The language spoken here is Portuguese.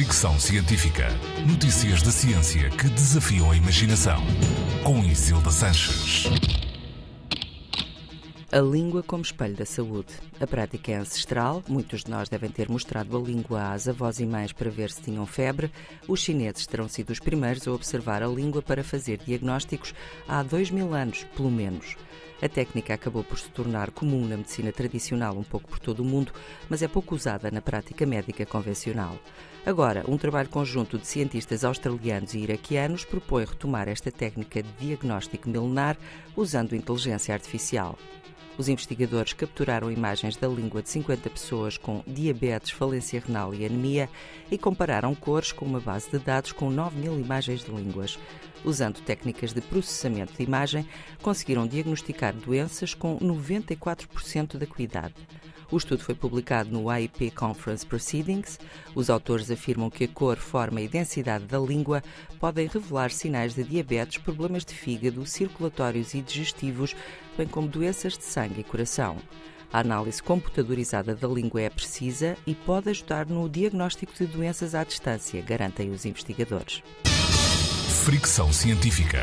Fricção Científica. Notícias da ciência que desafiam a imaginação. Com Isilda Sanches. A língua como espelho da saúde. A prática é ancestral, muitos de nós devem ter mostrado a língua às avós e mães para ver se tinham febre. Os chineses terão sido os primeiros a observar a língua para fazer diagnósticos há dois mil anos, pelo menos. A técnica acabou por se tornar comum na medicina tradicional um pouco por todo o mundo, mas é pouco usada na prática médica convencional. Agora, um trabalho conjunto de cientistas australianos e iraquianos propõe retomar esta técnica de diagnóstico milenar usando inteligência artificial. Os investigadores capturaram imagens da língua de 50 pessoas com diabetes, falência renal e anemia e compararam cores com uma base de dados com 9 mil imagens de línguas. Usando técnicas de processamento de imagem, conseguiram diagnosticar doenças com 94% da cuidade. O estudo foi publicado no AIP Conference Proceedings. Os autores afirmam que a cor, forma e densidade da língua podem revelar sinais de diabetes, problemas de fígado, circulatórios e digestivos, bem como doenças de sangue e coração. A análise computadorizada da língua é precisa e pode ajudar no diagnóstico de doenças à distância, garantem os investigadores. Fricção Científica.